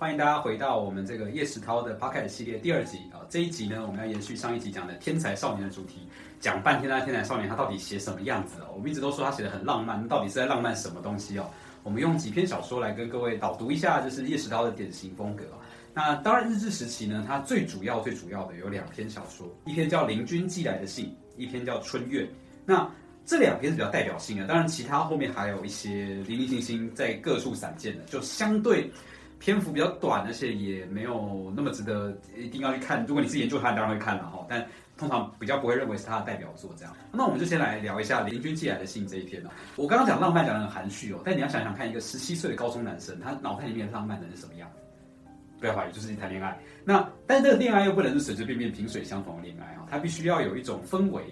欢迎大家回到我们这个叶石涛的 p o c k e t 系列第二集啊！这一集呢，我们要延续上一集讲的天才少年的主题，讲半天的天才少年他到底写什么样子哦？我们一直都说他写的很浪漫，到底是在浪漫什么东西哦？我们用几篇小说来跟各位导读一下，就是叶石涛的典型风格。那当然，日治时期呢，他最主要最主要的有两篇小说，一篇叫《邻军寄来的信》，一篇叫《春月》。那这两篇是比较代表性的，当然其他后面还有一些零零星星在各处散见的，就相对。篇幅比较短，而且也没有那么值得一定要去看。如果你是研究他，当然会看了哈。但通常比较不会认为是他的代表作这样。那我们就先来聊一下林君寄来的信这一篇哦。我刚刚讲浪漫讲的很含蓄哦，但你要想想看，一个十七岁的高中男生，他脑袋里面的浪漫的是什么样？不要怀疑，就是谈恋爱。那但是这个恋爱又不能是随随便便萍水相逢的恋爱啊，它必须要有一种氛围，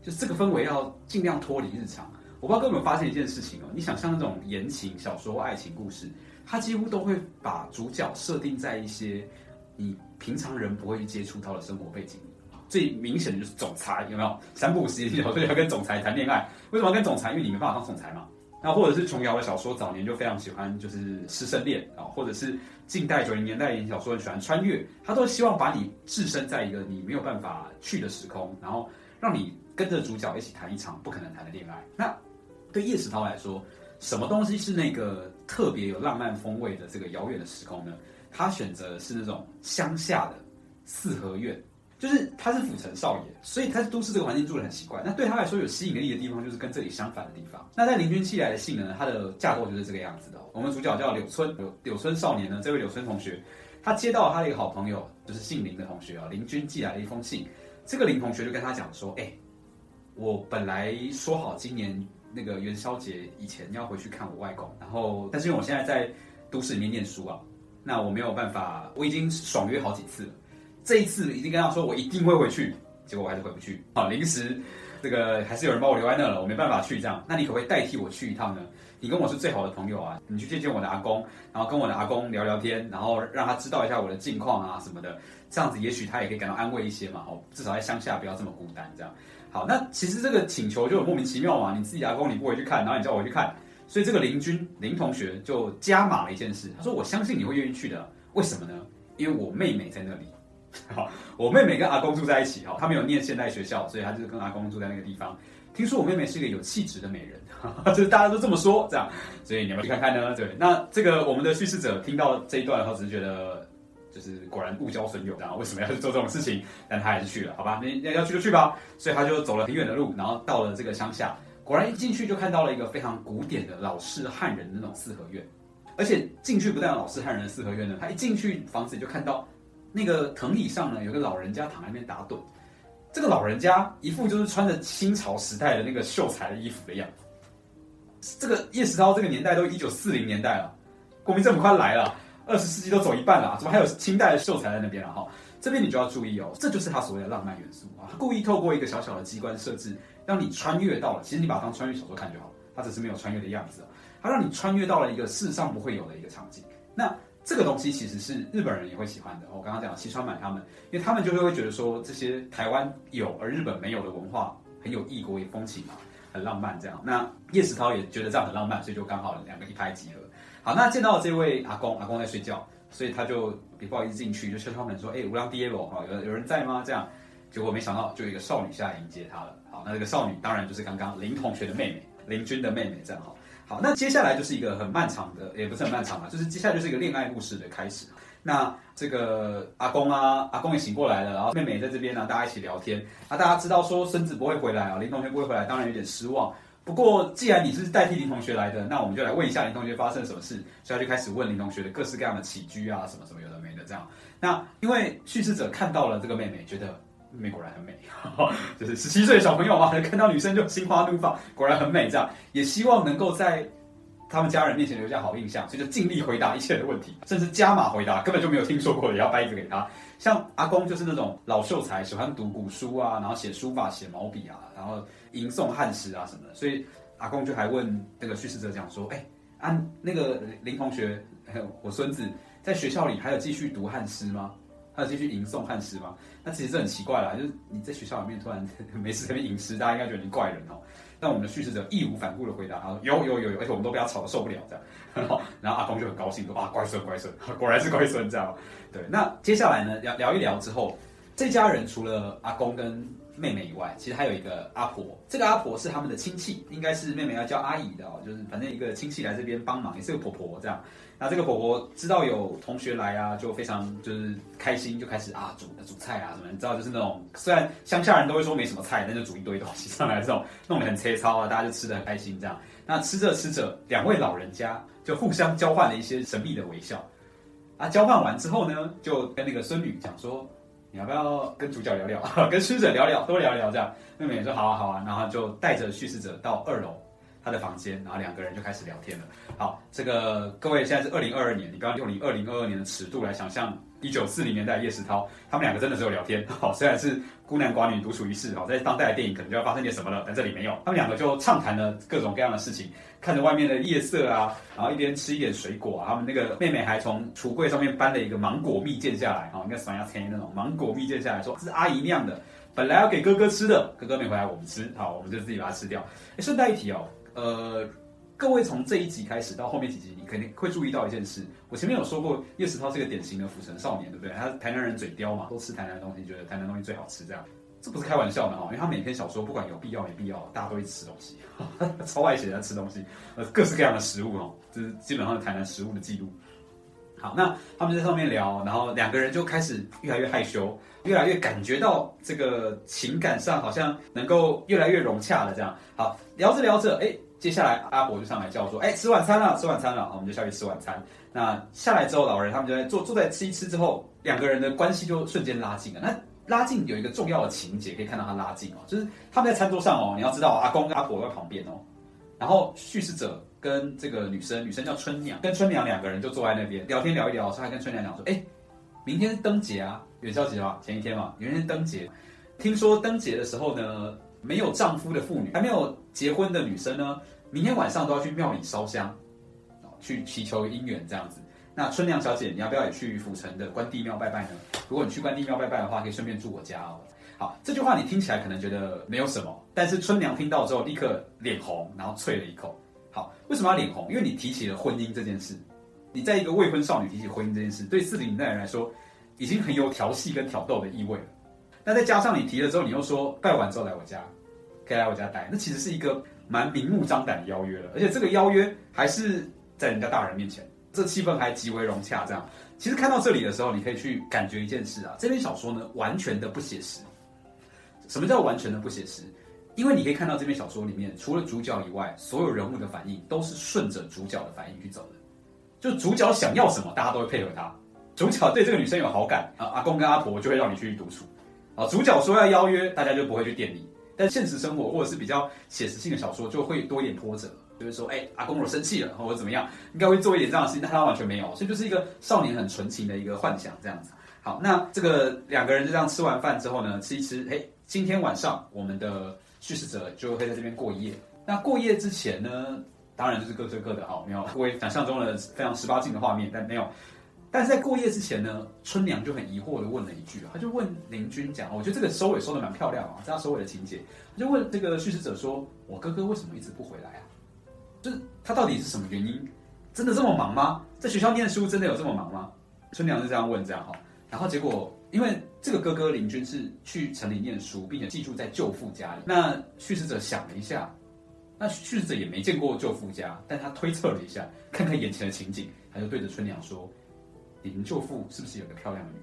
就是这个氛围要尽量脱离日常。我不知道各位有没有发现一件事情哦，你想象那种言情小说或爱情故事。他几乎都会把主角设定在一些你平常人不会去接触到的生活背景。最明显的就是总裁，有没有？三部五十小说要跟总裁谈恋爱，为什么要跟总裁？因为你没办法当总裁嘛。那或者是琼瑶的小说，早年就非常喜欢就是师生恋啊，或者是近代九零年代言情小说很喜欢穿越，他都希望把你置身在一个你没有办法去的时空，然后让你跟着主角一起谈一场不可能谈的恋爱。那对叶石涛来说。什么东西是那个 特别有浪漫风味的这个遥远的时空呢？他选择的是那种乡下的四合院，就是他是府城少爷，所以他是都市这个环境住的很习惯。那对他来说有吸引力的地方，就是跟这里相反的地方。那在林君寄来的信呢，它的架构就是这个样子的。我们主角叫柳村，柳柳村少年呢，这位柳村同学，他接到他的一个好朋友，就是姓林的同学啊，林君寄来的一封信。这个林同学就跟他讲说：“哎，我本来说好今年。”那个元宵节以前要回去看我外公，然后但是因为我现在在都市里面念书啊，那我没有办法，我已经爽约好几次了，这一次已经跟他说我一定会回去，结果我还是回不去啊，临时这个还是有人把我留在那了，我没办法去这样，那你可不可以代替我去一趟呢？你跟我是最好的朋友啊，你去见见我的阿公，然后跟我的阿公聊聊天，然后让他知道一下我的近况啊什么的，这样子也许他也可以感到安慰一些嘛，哦，至少在乡下不要这么孤单这样。好，那其实这个请求就很莫名其妙嘛，你自己阿公你不回去看，然后你叫我去看，所以这个林军林同学就加码了一件事，他说我相信你会愿意去的，为什么呢？因为我妹妹在那里，好，我妹妹跟阿公住在一起，哈，她没有念现代学校，所以她就是跟阿公住在那个地方。听说我妹妹是一个有气质的美人，就是大家都这么说，这样，所以你们去看看呢？对，那这个我们的叙事者听到这一段的话，只是觉得。就是果然误交损友，然后为什么要去做这种事情？但他还是去了，好吧？那要去就去吧。所以他就走了很远的路，然后到了这个乡下。果然一进去就看到了一个非常古典的老式汉人的那种四合院，而且进去不但有老式汉人的四合院呢，他一进去房子就看到那个藤椅上呢有个老人家躺在那边打盹。这个老人家一副就是穿着清朝时代的那个秀才的衣服的样子。这个叶石涛这个年代都一九四零年代了，国民政府快来了。二十世纪都走一半了，怎么还有清代的秀才在那边了哈？这边你就要注意哦，这就是他所谓的浪漫元素啊，他故意透过一个小小的机关设置，让你穿越到了，其实你把它当穿越小说看就好，它只是没有穿越的样子，它让你穿越到了一个世上不会有的一个场景。那这个东西其实是日本人也会喜欢的。我刚刚讲西川满他们，因为他们就会会觉得说这些台湾有而日本没有的文化很有异国风情嘛，很浪漫这样。那叶石涛也觉得这样很浪漫，所以就刚好两个一拍即合。好，那见到这位阿公，阿公在睡觉，所以他就不好意思进去，就敲敲门说：“哎，无良爹喽，哈，有有人在吗？”这样，结果没想到就有一个少女下来迎接他了。好，那这个少女当然就是刚刚林同学的妹妹，林君的妹妹，这样哈。好，那接下来就是一个很漫长的，也不是很漫长嘛，就是接下来就是一个恋爱故事的开始。那这个阿公啊，阿公也醒过来了，然后妹妹也在这边呢，大家一起聊天。啊，大家知道说孙子不会回来啊，林同学不会回来，当然有点失望。不过，既然你是代替林同学来的，那我们就来问一下林同学发生了什么事。所以他就开始问林同学的各式各样的起居啊，什么什么有的没的这样。那因为叙事者看到了这个妹妹，觉得妹妹果然很美，就是十七岁的小朋友嘛，看到女生就心花怒放，果然很美这样。也希望能够在他们家人面前留下好印象，所以就尽力回答一切的问题，甚至加码回答根本就没有听说过，也要掰一个给他。像阿公就是那种老秀才，喜欢读古书啊，然后写书法、写毛笔啊，然后。吟诵汉诗啊什么，所以阿公就还问那个叙事者讲说：“哎，啊那个林同学，还有我孙子在学校里还有继续读汉诗吗？还有继续吟诵汉诗吗？那其实这很奇怪啦，就是你在学校里面突然 没事在那吟诗，大家应该觉得你怪人哦。但我们的叙事者义无反顾的回答，他说有有有有，而且我们都被他吵得受不了这样。然后阿公就很高兴说啊，乖孙乖孙，果然是乖孙这样。对，那接下来呢聊聊一聊之后，这家人除了阿公跟妹妹以外，其实还有一个阿婆。这个阿婆是他们的亲戚，应该是妹妹要叫阿姨的哦，就是反正一个亲戚来这边帮忙，也是个婆婆这样。那这个婆婆知道有同学来啊，就非常就是开心，就开始啊煮煮菜啊什么，你知道就是那种虽然乡下人都会说没什么菜，但就煮一堆东西上来，这种弄得很切操啊，大家就吃的很开心这样。那吃着吃着，两位老人家就互相交换了一些神秘的微笑。啊，交换完之后呢，就跟那个孙女讲说。你要不要跟主角聊聊，跟叙事者聊聊，多聊聊这样？妹妹说好啊好啊，然后就带着叙事者到二楼他的房间，然后两个人就开始聊天了。好，这个各位现在是二零二二年，你不要用你二零二二年的尺度来想象一九四零年代叶世涛，他们两个真的只有聊天。好，虽然是孤男寡女独处一室，好，在当代的电影可能就要发生点什么了，但这里没有，他们两个就畅谈了各种各样的事情。看着外面的夜色啊，然后一边吃一点水果啊。他们那个妹妹还从橱柜上面搬了一个芒果蜜饯下来，哈，应该酸牙甜那种芒果蜜饯下来说是阿姨酿的，本来要给哥哥吃的，哥哥没回来我们吃，好，我们就自己把它吃掉。哎，顺带一提哦，呃，各位从这一集开始到后面几集，你肯定会注意到一件事。我前面有说过，叶石涛是个典型的府城少年，对不对？他台南人嘴刁嘛，都吃台南的东西，觉得台南东西最好吃，这样。这不是开玩笑的哦，因为他每篇小说不管有必要没必要，大家都会吃东西，超爱写在吃东西，呃，各式各样的食物哦，就是基本上台南食物的记录。好，那他们在上面聊，然后两个人就开始越来越害羞，越来越感觉到这个情感上好像能够越来越融洽了。这样，好，聊着聊着，哎，接下来阿婆就上来叫说，哎，吃晚餐了，吃晚餐了，我们就下去吃晚餐。那下来之后，老人他们就在坐坐在吃一吃之后，两个人的关系就瞬间拉近了。那拉近有一个重要的情节，可以看到他拉近哦，就是他们在餐桌上哦，你要知道阿公跟阿婆在旁边哦，然后叙事者跟这个女生，女生叫春娘，跟春娘两个人就坐在那边聊天聊一聊，他还跟春娘讲说，哎，明天是灯节啊，元宵节嘛，前一天嘛，明天灯节，听说灯节的时候呢，没有丈夫的妇女，还没有结婚的女生呢，明天晚上都要去庙里烧香，去祈求姻缘这样子。那春娘小姐，你要不要也去府城的关帝庙拜拜呢？如果你去关帝庙拜拜的话，可以顺便住我家哦。好，这句话你听起来可能觉得没有什么，但是春娘听到之后立刻脸红，然后啐了一口。好，为什么要脸红？因为你提起了婚姻这件事。你在一个未婚少女提起婚姻这件事，对四零年代人来说，已经很有调戏跟挑逗的意味了。那再加上你提了之后，你又说拜完之后来我家，可以来我家待，那其实是一个蛮明目张胆的邀约了。而且这个邀约还是在人家大人面前。这气氛还极为融洽，这样。其实看到这里的时候，你可以去感觉一件事啊，这篇小说呢，完全的不写实。什么叫完全的不写实？因为你可以看到这篇小说里面，除了主角以外，所有人物的反应都是顺着主角的反应去走的。就主角想要什么，大家都会配合他。主角对这个女生有好感啊，阿公跟阿婆就会让你去独处。啊，主角说要邀约，大家就不会去店里。但现实生活或者是比较写实性的小说，就会多一点波折。就是说，哎，阿公我生气了，或者怎么样，应该会做一点这样的事情，但他完全没有，所以就是一个少年很纯情的一个幻想这样子。好，那这个两个人就这样吃完饭之后呢，吃一吃，哎，今天晚上我们的叙事者就会在这边过夜。那过夜之前呢，当然就是各睡各的，好，没有各位想象中的非常十八禁的画面，但没有。但是在过夜之前呢，春娘就很疑惑的问了一句，她就问林君讲，我觉得这个收尾收的蛮漂亮啊，这样收尾的情节，她就问这个叙事者说，我哥哥为什么一直不回来啊？就是他到底是什么原因？真的这么忙吗？在学校念书真的有这么忙吗？春娘是这样问，这样哈。然后结果，因为这个哥哥林军是去城里念书，并且寄住在舅父家里。那叙事者想了一下，那叙事者也没见过舅父家，但他推测了一下，看看眼前的情景，他就对着春娘说：“你舅父是不是有个漂亮的女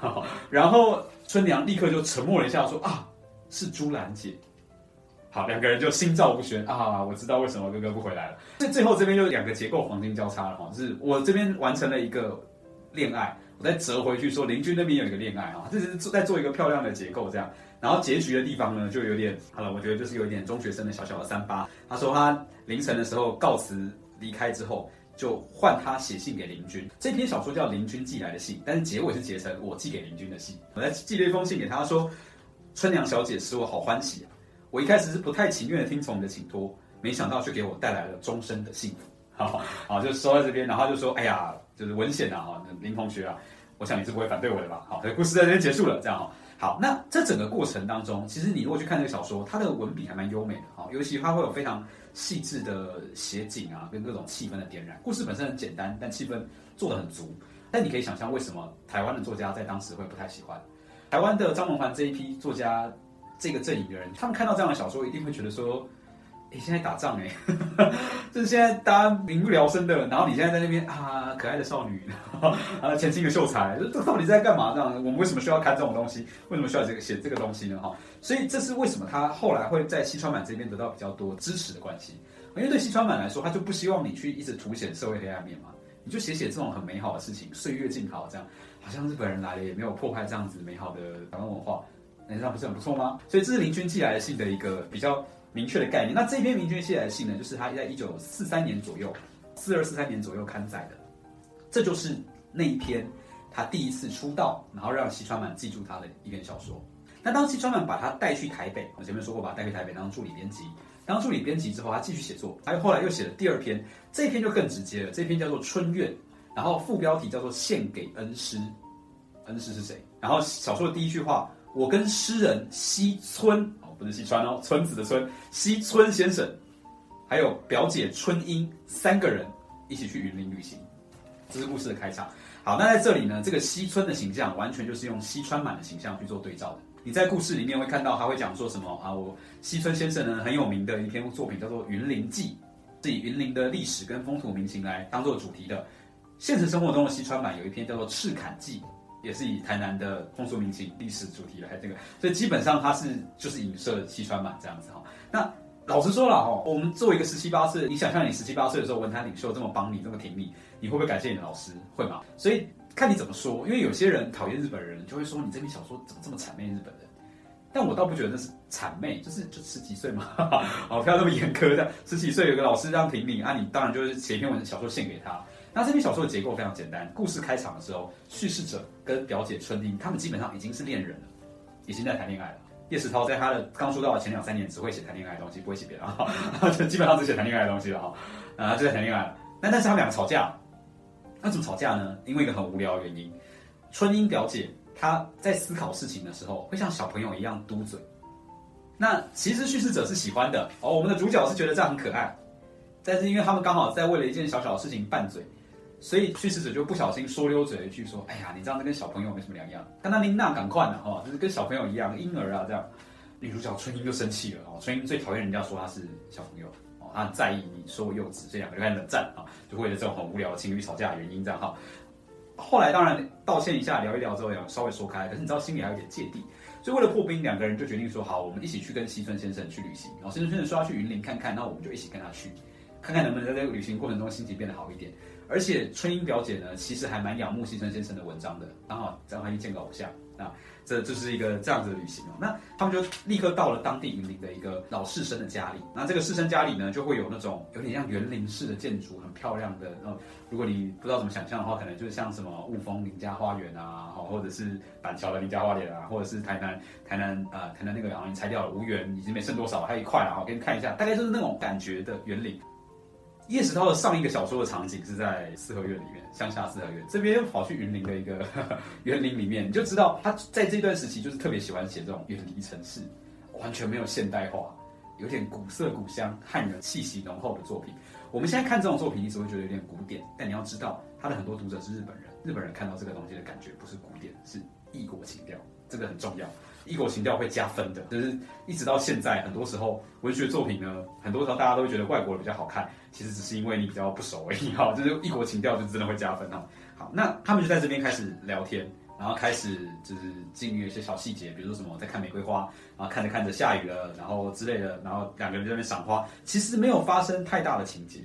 儿？”然后春娘立刻就沉默了一下，说：“啊，是朱兰姐。”好，两个人就心照不宣啊！我知道为什么哥哥不回来了。这最后这边就两个结构黄金交叉了哈，就是我这边完成了一个恋爱，我再折回去说邻居那边有一个恋爱啊，这是在做一个漂亮的结构这样。然后结局的地方呢，就有点好了，我觉得就是有点中学生的小小的三八。他说他凌晨的时候告辞离开之后，就换他写信给邻居。这篇小说叫《邻居寄来的信》，但是结尾是结成我寄给邻居的信。我在寄了一封信给他说：“春娘小姐使我好欢喜啊。”我一开始是不太情愿的听从你的请托，没想到却给我带来了终身的幸福。好，好，就说在这边，然后就说，哎呀，就是文显啊，哈，林同学啊，我想你是不会反对我的吧？好，故事在这边结束了，这样哈。好，那这整个过程当中，其实你如果去看这个小说，它的文笔还蛮优美的哈，尤其它会有非常细致的写景啊，跟各种气氛的点燃。故事本身很简单，但气氛做的很足。但你可以想象，为什么台湾的作家在当时会不太喜欢？台湾的张文环这一批作家，这个阵营的人，他们看到这样的小说，一定会觉得说。你现在打仗哎，就是现在大家民不聊生的，然后你现在在那边啊，可爱的少女，啊，前清的秀才，这到底在干嘛？这样，我们为什么需要看这种东西？为什么需要这个写这个东西呢？哈，所以这是为什么他后来会在西川满这边得到比较多支持的关系。因为对西川满来说，他就不希望你去一直凸显社会黑暗面嘛，你就写写这种很美好的事情，岁月静好，这样好像日本人来了也没有破坏这样子美好的台湾文化，那这样不是很不错吗？所以这是林君寄来的信的一个比较。明确的概念。那这篇明君寄来的信呢，就是他在一九四三年左右，四二四三年左右刊载的。这就是那一篇他第一次出道，然后让西川满记住他的一篇小说。那当西川满把他带去台北，我前面说过，把他带去台北当助理编辑。当助理编辑之后，他继续写作，他后来又写了第二篇，这篇就更直接了。这篇叫做《春怨》，然后副标题叫做《献给恩师》。恩师是谁？然后小说的第一句话，我跟诗人西村。不是西川哦，村子的村，西村先生，还有表姐春英三个人一起去云林旅行，这是故事的开场。好，那在这里呢，这个西村的形象完全就是用西川满的形象去做对照的。你在故事里面会看到他会讲说什么啊？我西村先生呢很有名的一篇作品叫做《云林记》，是以云林的历史跟风土民情来当做主题的。现实生活中的西川满有一篇叫做《赤坎记》。也是以台南的风俗民情、历史主题来这个，所以基本上它是就是影射西川满这样子哈。那老实说了哈，我们作为一个十七八岁，你想象你十七八岁的时候，文坛领袖这么帮你、这么挺你，你会不会感谢你的老师？会吗？所以看你怎么说，因为有些人讨厌日本人，就会说你这篇小说怎么这么谄媚日本人？但我倒不觉得那是谄媚，就是就十几岁嘛，哦，不要那么严苛的。十几岁有个老师这样挺你，啊，你当然就是写一篇文小说献给他。那这篇小说的结构非常简单，故事开场的时候，叙事者跟表姐春英他们基本上已经是恋人了，已经在谈恋爱了。叶石涛在他的刚出道的前两三年只会写谈恋爱的东西，不会写别的，就基本上只写谈恋爱的东西了哈，啊，就在谈恋爱。那但是他们两个吵架，那怎么吵架呢？因为一个很无聊的原因，春英表姐她在思考事情的时候会像小朋友一样嘟嘴。那其实叙事者是喜欢的哦，我们的主角是觉得这样很可爱，但是因为他们刚好在为了一件小小的事情拌嘴。所以叙事者就不小心说溜嘴一句，说：“哎呀，你这样子跟小朋友没什么两样。”跟他琳娜赶快呢，哦，就是跟小朋友一样，婴儿啊这样。女主角春英就生气了，哦，春英最讨厌人家说她是小朋友，哦，她很在意你说我幼稚，这两个就开始冷战啊，就为了这种很无聊的情侣吵架的原因这样哈。后来当然道歉一下，聊一聊之后，要稍微说开，可是你知道心里还有点芥蒂，所以为了破冰，两个人就决定说：“好，我们一起去跟西村先生去旅行。”然后西村先生说要去云林看看，那我们就一起跟他去，看看能不能在这个旅行过程中心情变得好一点。而且春英表姐呢，其实还蛮仰慕西村先生的文章的，刚好张华一见个偶像啊，这就是一个这样子的旅行哦。那他们就立刻到了当地云林的一个老士绅的家里，那这个士绅家里呢，就会有那种有点像园林式的建筑，很漂亮的。呃，如果你不知道怎么想象的话，可能就是像什么雾峰林家花园啊，或者是板桥的林家花园啊，或者是台南台南呃台南那个好像拆掉了无园，已经没剩多少，还有一块啊，我给你看一下，大概就是那种感觉的园林。叶石涛的上一个小说的场景是在四合院里面，乡下四合院这边又跑去云林的一个 园林里面，你就知道他在这段时期就是特别喜欢写这种远离城市、完全没有现代化、有点古色古香、汉人气息浓厚的作品。我们现在看这种作品，你只会觉得有点古典，但你要知道，他的很多读者是日本人，日本人看到这个东西的感觉不是古典，是异国情调，这个很重要。异国情调会加分的，就是一直到现在，很多时候文学作品呢，很多时候大家都会觉得外国的比较好看，其实只是因为你比较不熟而已 哈。就是异国情调就真的会加分哈。好，那他们就在这边开始聊天，然后开始就是进入一些小细节，比如说什么在看玫瑰花，然后看着看着下雨了，然后之类的，然后两个人在那边赏花，其实没有发生太大的情节，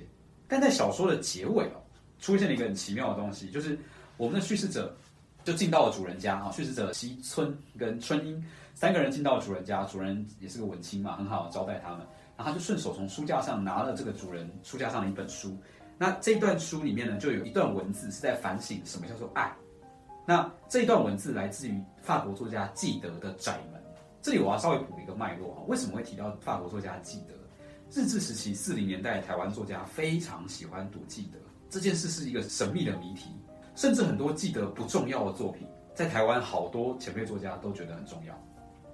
但在小说的结尾哦，出现了一个很奇妙的东西，就是我们的叙事者。就进到了主人家啊，叙事者西村跟春英三个人进到了主人家，主人也是个文青嘛，很好招待他们。然后他就顺手从书架上拿了这个主人书架上的一本书。那这段书里面呢，就有一段文字是在反省什么叫做爱。那这一段文字来自于法国作家纪德的《窄门》。这里我要稍微补一个脉络啊，为什么会提到法国作家纪德？日治时期四零年代台湾作家非常喜欢读纪德，这件事是一个神秘的谜题。甚至很多记得不重要的作品，在台湾好多前辈作家都觉得很重要。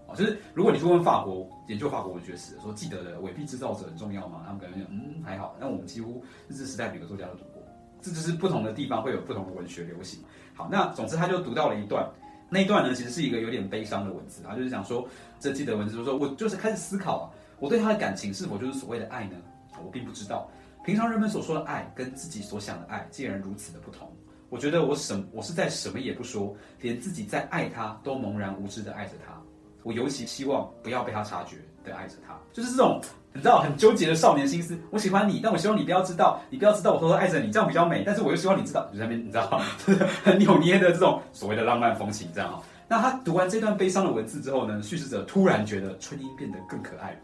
啊，就是如果你去问法国研究法国文学史，说记得的伪币制造者很重要吗？他们可能讲嗯还好。那我们几乎日治时代每个作家都读过，这就是不同的地方会有不同的文学流行。好，那总之他就读到了一段，那一段呢其实是一个有点悲伤的文字，他就是讲说这记得文字就是说我就是开始思考啊，我对他的感情是否就是所谓的爱呢？我并不知道。平常人们所说的爱跟自己所想的爱竟然如此的不同。我觉得我什我是在什么也不说，连自己在爱他都茫然无知的爱着他。我尤其希望不要被他察觉的爱着他，就是这种你知道很纠结的少年心思。我喜欢你，但我希望你不要知道，你不要知道我偷偷爱着你，这样比较美。但是我又希望你知道，就在那边你知道，很扭捏的这种所谓的浪漫风情，这样哈。那他读完这段悲伤的文字之后呢，叙事者突然觉得春英变得更可爱了，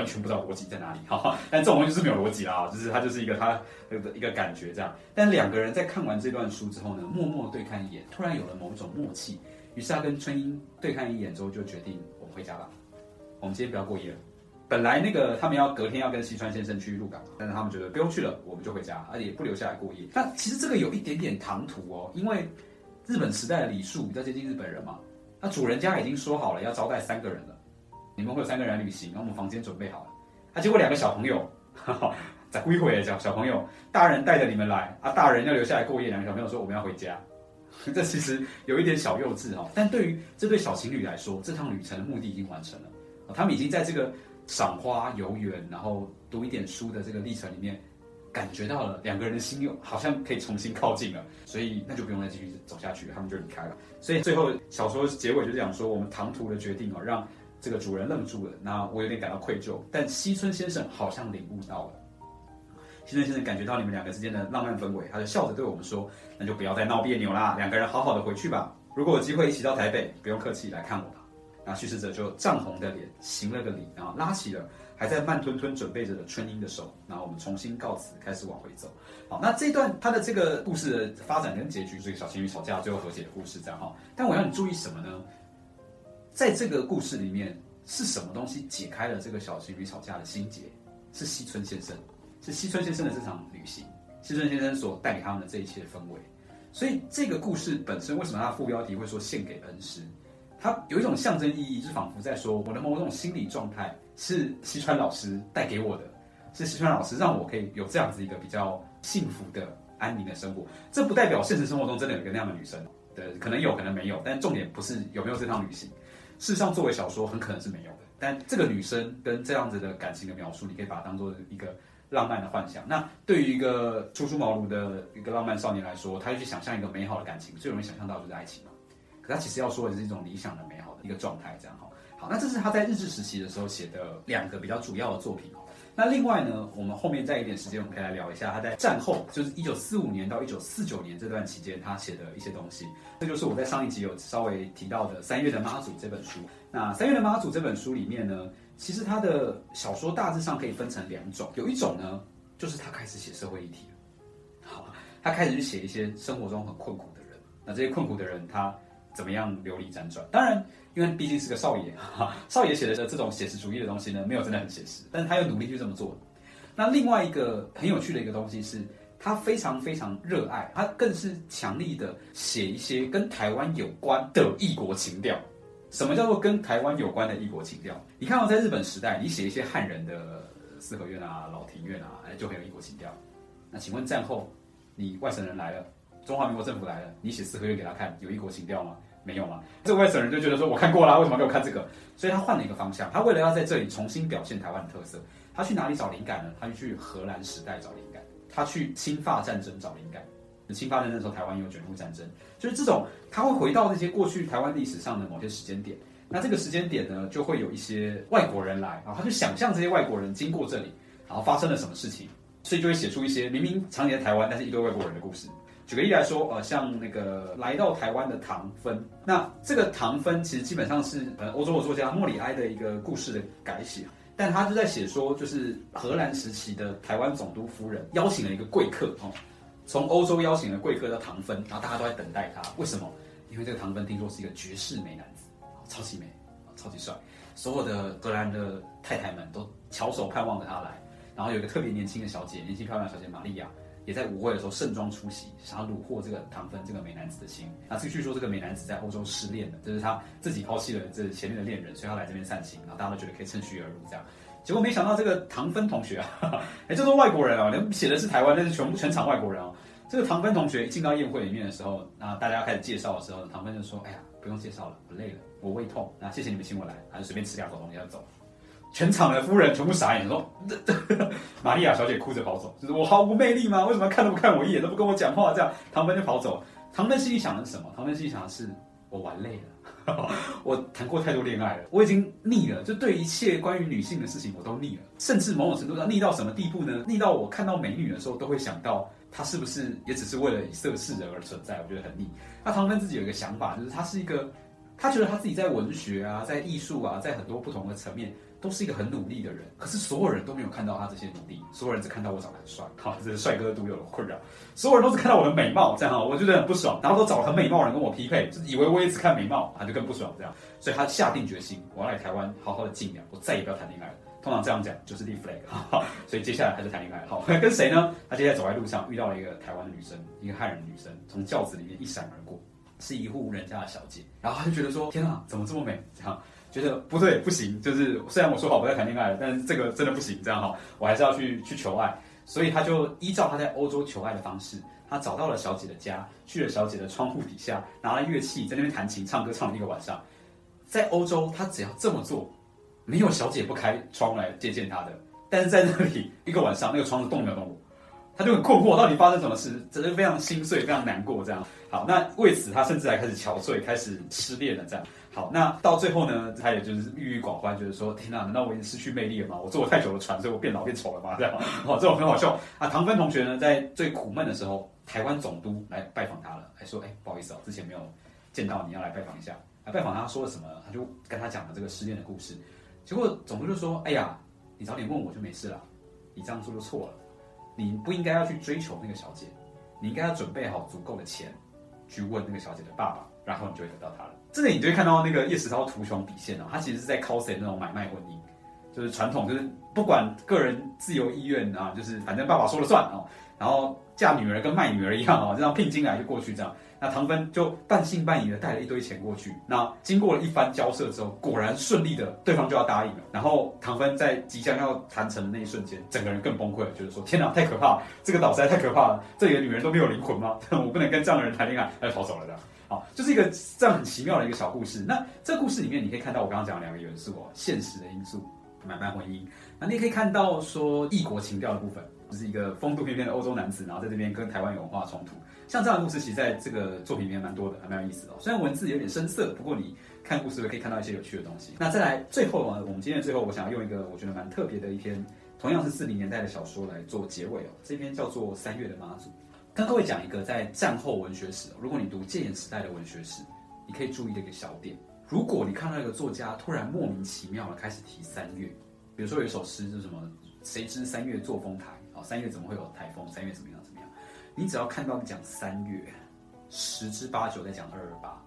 完全不知道逻辑在哪里哈。但这种东西是没有逻辑啦，就是他就是一个他的一个感觉这样。但两个人在看完这段书之后呢，默默对看一眼，突然有了某种默契。于是他跟春英对看一眼之后，就决定我们回家吧。我们今天不要过夜了。本来那个他们要隔天要跟西川先生去鹿港，但是他们觉得不用去了，我们就回家，而且也不留下来过夜。那其实这个有一点点唐突哦，因为日本时代的礼数比较接近日本人嘛。那主人家已经说好了要招待三个人了，你们会有三个人旅行，然后我们房间准备好了。啊，结果两个小朋友，在归回小小朋友，大人带着你们来啊，大人要留下来过夜，两个小朋友说我们要回家。这其实有一点小幼稚哈，但对于这对小情侣来说，这趟旅程的目的已经完成了。他们已经在这个赏花游园，然后读一点书的这个历程里面，感觉到了两个人的心又好像可以重新靠近了。所以那就不用再继续走下去，他们就离开了。所以最后小说结尾就讲说，我们唐突的决定哦，让这个主人愣住了。那我有点感到愧疚，但西村先生好像领悟到了。西村先生感觉到你们两个之间的浪漫氛围，他就笑着对我们说：“那就不要再闹别扭啦，两个人好好的回去吧。如果有机会一起到台北，不用客气来看我吧。”那叙事者就涨红的脸行了个礼，然后拉起了还在慢吞吞准备着的春英的手，然后我们重新告辞，开始往回走。好，那这段他的这个故事的发展跟结局，是小情侣吵架最后和解的故事，这样哈。但我要你注意什么呢？在这个故事里面，是什么东西解开了这个小情侣吵架的心结？是西村先生。是西村先生的这场旅行，西村先生所带给他们的这一切氛围，所以这个故事本身为什么它副标题会说献给恩师？它有一种象征意义，就仿佛在说我的某种心理状态是西川老师带给我的，是西川老师让我可以有这样子一个比较幸福的安宁的生活。这不代表现实生活中真的有一个那样的女生，对，可能有可能没有，但重点不是有没有这趟旅行。事实上，作为小说很可能是没有的。但这个女生跟这样子的感情的描述，你可以把它当做一个。浪漫的幻想，那对于一个初出茅庐的一个浪漫少年来说，他就去想象一个美好的感情，最容易想象到就是爱情嘛。可他其实要说的是一种理想的美好的一个状态，这样哈。好，那这是他在日治时期的时候写的两个比较主要的作品哦。那另外呢，我们后面再一点时间，我们可以来聊一下他在战后，就是一九四五年到一九四九年这段期间他写的一些东西。这就是我在上一集有稍微提到的《三月的妈祖》这本书。那《三月的妈祖》这本书里面呢？其实他的小说大致上可以分成两种，有一种呢，就是他开始写社会议题，好，他开始去写一些生活中很困苦的人，那这些困苦的人他怎么样流离辗转？当然，因为毕竟是个少爷，哈 少爷写的这种写实主义的东西呢，没有真的很写实，但他又努力去这么做。那另外一个很有趣的一个东西是，他非常非常热爱，他更是强力的写一些跟台湾有关的异国情调。什么叫做跟台湾有关的异国情调？你看到在日本时代，你写一些汉人的四合院啊、老庭院啊，哎，就很有异国情调。那请问战后，你外省人来了，中华民国政府来了，你写四合院给他看，有异国情调吗？没有吗？这外省人就觉得说，我看过了，为什么给我看这个？所以他换了一个方向，他为了要在这里重新表现台湾的特色，他去哪里找灵感呢？他就去荷兰时代找灵感，他去侵法战争找灵感。侵发的那时候，台湾有卷入战争，就是这种，他会回到那些过去台湾历史上的某些时间点。那这个时间点呢，就会有一些外国人来，然后他就想象这些外国人经过这里，然后发生了什么事情，所以就会写出一些明明常年在台湾，但是一堆外国人的故事。举个例来说，呃，像那个来到台湾的唐芬，那这个唐芬其实基本上是呃欧洲的作家莫里埃的一个故事的改写，但他就在写说，就是荷兰时期的台湾总督夫人邀请了一个贵客哦。从欧洲邀请了贵客叫唐芬，然后大家都在等待他。为什么？因为这个唐芬听说是一个绝世美男子，超级美，超级帅。所有的荷兰的太太们都翘首盼望着他来。然后有一个特别年轻的小姐，年轻漂亮小姐玛利亚，也在舞会的时候盛装出席，想要虏获这个唐芬这个美男子的心。那据说这个美男子在欧洲失恋了，就是他自己抛弃了这前面的恋人，所以他来这边散心，然后大家都觉得可以趁虚而入这样。结果没想到这个唐芬同学啊，哎，这都是外国人啊，连写的是台湾，但是全部全场外国人哦。这个唐芬同学一进到宴会里面的时候，那大家开始介绍的时候，唐芬就说：“哎呀，不用介绍了，我累了，我胃痛，那谢谢你们请我来，还是随便吃两口东西要走。”全场的夫人全部傻眼，说：“玛利亚小姐哭着跑走，就是我毫无魅力吗？为什么看都不看我一眼，都不跟我讲话？这样，唐芬就跑走。唐芬心里想的是什么？唐芬心里想的是：我玩累了，我谈过太多恋爱了，我已经腻了，就对一切关于女性的事情我都腻了，甚至某种程度上腻到什么地步呢？腻到我看到美女的时候都会想到，她是不是也只是为了以色示人而存在？我觉得很腻。那唐芬自己有一个想法，就是她是一个，她觉得她自己在文学啊，在艺术啊，在很多不同的层面。”都是一个很努力的人，可是所有人都没有看到他这些努力，所有人只看到我长得很帅，好，这是帅哥独有的困扰。所有人都只看到我的美貌，这样，我觉得很不爽。然后都找了很美貌的人跟我匹配，就以为我也只看美貌，他就更不爽这样。所以他下定决心，我要来台湾好好的静养，我再也不要谈恋爱了。通常这样讲就是立 flag，所以接下来他就谈恋爱，好，跟谁呢？他接下来走在路上遇到了一个台湾的女生，一个汉人女生，从轿子里面一闪而过，是一户人家的小姐。然后他就觉得说，天啊，怎么这么美？这样。觉得不对，不行，就是虽然我说好不再谈恋爱了，但是这个真的不行，这样哈，我还是要去去求爱。所以他就依照他在欧洲求爱的方式，他找到了小姐的家，去了小姐的窗户底下，拿了乐器在那边弹琴唱歌，唱了一个晚上。在欧洲，他只要这么做，没有小姐不开窗来接见他的。但是在那里一个晚上，那个窗子动没有动过，他就很困惑，到底发生什么事？真的非常心碎，非常难过，这样。好，那为此他甚至还开始憔悴，开始失恋了，这样。好，那到最后呢，他也就是郁郁寡欢，就是说，天哪，难道我已经失去魅力了吗？我坐了太久的船，所以我变老变丑了吗？这样，哦，这种很好笑啊。唐芬同学呢，在最苦闷的时候，台湾总督来拜访他了，还说，哎，不好意思哦，之前没有见到你，要来拜访一下。来拜访他说了什么？他就跟他讲了这个失恋的故事。结果总督就说，哎呀，你早点问我就没事了，你这样做就错了，你不应该要去追求那个小姐，你应该要准备好足够的钱，去问那个小姐的爸爸，然后你就会得到她了。这里你就会看到那个叶石涛图穷匕现啊，他其实是在 cos 那种买卖婚姻，就是传统，就是不管个人自由意愿啊，就是反正爸爸说了算哦，然后嫁女儿跟卖女儿一样哦，这样聘金来就过去这样。那唐芬就半信半疑的带了一堆钱过去，那经过了一番交涉之后，果然顺利的对方就要答应了。然后唐芬在即将要谈成的那一瞬间，整个人更崩溃了，就是说天哪，太可怕了，这个岛实在太可怕了，这里的女人都没有灵魂吗？我不能跟这样的人谈恋爱，他就逃走了的。好，就是一个这样很奇妙的一个小故事。那这个故事里面，你可以看到我刚刚讲的两个元素哦，现实的因素，买卖婚姻。那你也可以看到说异国情调的部分，就是一个风度翩翩的欧洲男子，然后在这边跟台湾有文化冲突。像这样的故事，其实在这个作品里面蛮多的，还蛮有意思的。虽然文字有点生涩，不过你看故事可以看到一些有趣的东西。那再来最后啊，我们今天最后，我想要用一个我觉得蛮特别的一篇，同样是四零年代的小说来做结尾哦。这篇叫做《三月的妈祖》。跟各位讲一个在战后文学史，如果你读戒严时代的文学史。你可以注意的一个小点，如果你看到一个作家突然莫名其妙的开始提三月，比如说有一首诗是什么“谁知三月作风台”，哦，三月怎么会有台风？三月怎么样怎么样？你只要看到讲三月，十之八九在讲二二八，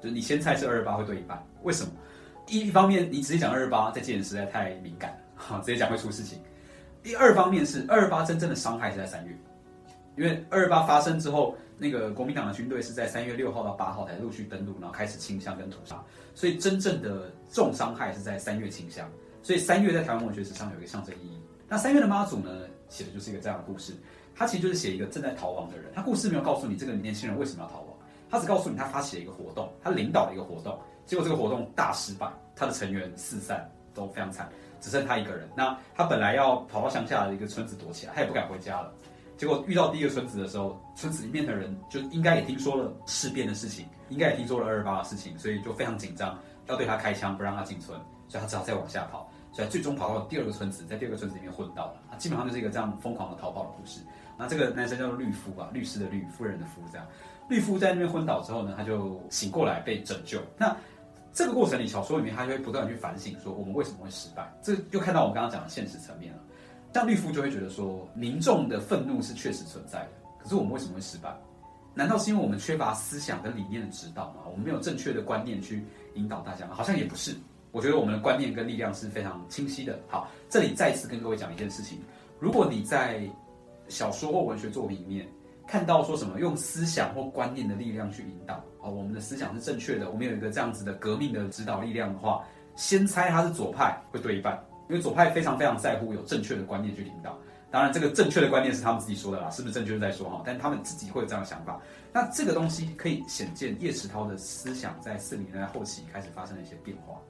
就你先猜是二二八会对一半。为什么？一方面你直接讲二二八在戒严时代太敏感了，哈，直接讲会出事情。第二方面是二二八真正的伤害是在三月，因为二二八发生之后。那个国民党的军队是在三月六号到八号才陆续登陆，然后开始清乡跟屠杀，所以真正的重伤害是在三月清乡。所以三月在台湾文学史上有一个象征意义。那三月的妈祖呢，写的就是一个这样的故事。他其实就是写一个正在逃亡的人。他故事没有告诉你这个年轻人为什么要逃亡，他只告诉你他发起了一个活动，他领导了一个活动，结果这个活动大失败，他的成员四散都非常惨，只剩他一个人。那他本来要跑到乡下的一个村子躲起来，他也不敢回家了。结果遇到第一个村子的时候，村子里面的人就应该也听说了事变的事情，应该也听说了二二八的事情，所以就非常紧张，要对他开枪，不让他进村，所以他只好再往下跑，所以最终跑到第二个村子，在第二个村子里面混到了。他基本上就是一个这样疯狂的逃跑的故事。那这个男生叫做律夫吧，律师的律，夫人的夫，这样。律夫在那边昏倒之后呢，他就醒过来被拯救。那这个过程里，小说里面他就会不断去反省，说我们为什么会失败？这就看到我们刚刚讲的现实层面了。像绿夫就会觉得说，民众的愤怒是确实存在的，可是我们为什么会失败？难道是因为我们缺乏思想跟理念的指导吗？我们没有正确的观念去引导大家吗？好像也不是。我觉得我们的观念跟力量是非常清晰的。好，这里再次跟各位讲一件事情：如果你在小说或文学作品里面看到说什么用思想或观念的力量去引导啊，我们的思想是正确的，我们有一个这样子的革命的指导力量的话，先猜他是左派会对一半，因为左派非常非常在乎有正确的观念去领导。当然，这个正确的观念是他们自己说的啦，是不是正确在说哈？但他们自己会有这样的想法。那这个东西可以显见叶石涛的思想在四零年代后期开始发生了一些变化。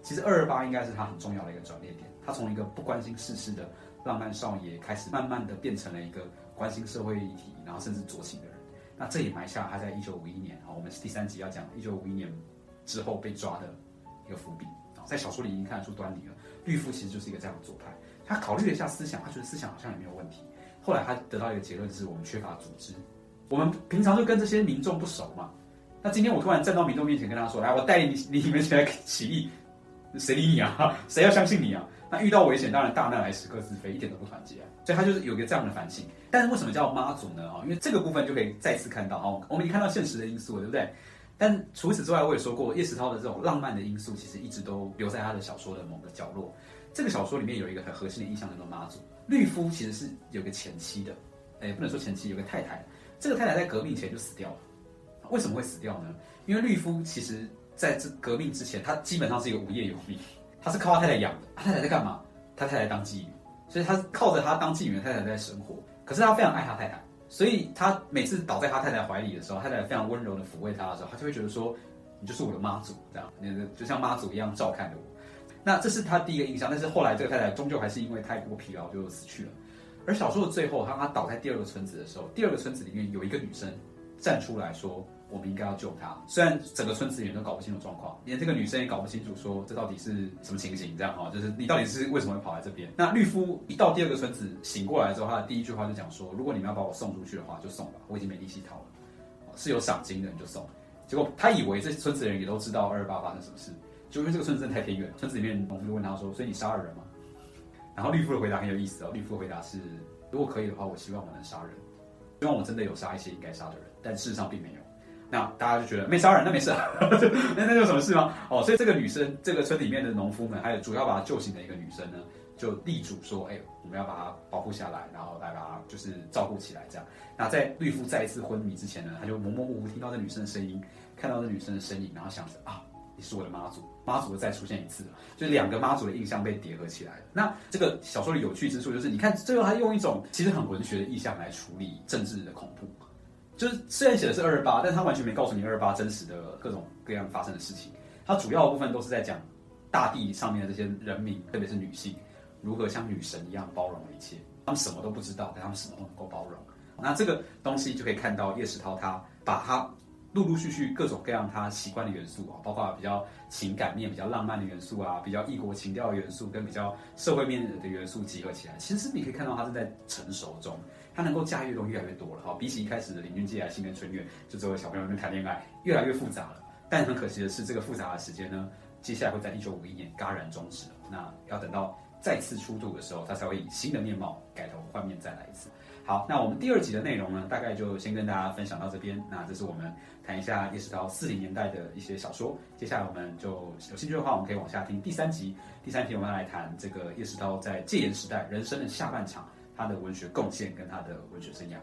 其实二二八应该是他很重要的一个转捩点，他从一个不关心世事的浪漫少爷，开始慢慢的变成了一个关心社会议题，然后甚至酌情的人。那这也埋下他在一九五一年啊，我们第三集要讲一九五一年之后被抓的一个伏笔，在小说里已经看得出端倪了。绿夫其实就是一个这样的左派。他考虑了一下思想，他觉得思想好像也没有问题。后来他得到一个结论，是我们缺乏组织。我们平常就跟这些民众不熟嘛。那今天我突然站到民众面前跟他说：“来，我带领你你们起来起义，谁理你啊？谁要相信你啊？”那遇到危险，当然大难来时各自飞，一点都不团结。所以他就是有一个这样的反省。但是为什么叫妈祖呢？啊，因为这个部分就可以再次看到哦，我们已经看到现实的因素，对不对？但除此之外，我也说过，叶石涛的这种浪漫的因素，其实一直都留在他的小说的某个角落。这个小说里面有一个很核心的印象，叫做妈祖。绿夫其实是有个前妻的，哎，不能说前妻，有个太太。这个太太在革命前就死掉了。为什么会死掉呢？因为绿夫其实在这革命之前，他基本上是一个无业游民，他是靠他太太养的。他太太在干嘛？他太太当妓女，所以他靠着他当妓女的太太在生活。可是他非常爱他太太，所以他每次倒在他太太怀里的时候，太太非常温柔的抚慰他的时候，他就会觉得说：“你就是我的妈祖，这样，你就像妈祖一样照看着我。”那这是他第一个印象，但是后来这个太太终究还是因为太过疲劳就死去了。而小说的最后，当他倒在第二个村子的时候，第二个村子里面有一个女生站出来说：“我们应该要救他。”虽然整个村子里人都搞不清楚状况，连这个女生也搞不清楚，说这到底是什么情形？这样哈，就是你到底是为什么会跑来这边？那绿夫一到第二个村子醒过来之后，他的第一句话就讲说：“如果你们要把我送出去的话，就送吧，我已经没力气逃了，是有赏金的你就送。”结果他以为这村子的人也都知道二二八发生什么事。就因为这个村子真的太偏远，村子里面农夫就问他说：“所以你杀了人吗？”然后绿夫的回答很有意思哦，绿夫的回答是：“如果可以的话，我希望我能杀人，希望我真的有杀一些应该杀的人，但事实上并没有。”那大家就觉得没杀人，那没事，那那有什么事吗？哦，所以这个女生，这个村里面的农夫们，还有主要把她救醒的一个女生呢，就力主说：“哎，我们要把她保护下来，然后来把她就是照顾起来。”这样。那在绿夫再一次昏迷之前呢，他就模模糊糊听到这女生的声音，看到这女生的身影，然后想着啊。你是我的妈祖，妈祖再出现一次，就两个妈祖的印象被叠合起来了。那这个小说的有趣之处就是，你看最后他用一种其实很文学的意象来处理政治的恐怖，就是虽然写的是二二八，但他完全没告诉你二二八真实的各种各样发生的事情。它主要的部分都是在讲大地上面的这些人民，特别是女性，如何像女神一样包容一切。他们什么都不知道，但他们什么都能够包容。那这个东西就可以看到叶石涛他把他。陆陆续续各种各样他习惯的元素啊，包括比较情感面、比较浪漫的元素啊，比较异国情调的元素，跟比较社会面的元素集合起来，其实你可以看到他是在成熟中，他能够驾驭的东西越来越多了哈。比起一开始的林俊杰啊、新年春月，就作为小朋友们谈恋爱，越来越复杂了。但很可惜的是，这个复杂的时间呢，接下来会在一九五一年戛然终止了。那要等到再次出土的时候，他才会以新的面貌改头换面再来一次。好，那我们第二集的内容呢，大概就先跟大家分享到这边。那这是我们谈一下叶石涛四零年代的一些小说。接下来我们就有兴趣的话，我们可以往下听第三集。第三集我们要来谈这个叶石涛在戒严时代人生的下半场，他的文学贡献跟他的文学生涯。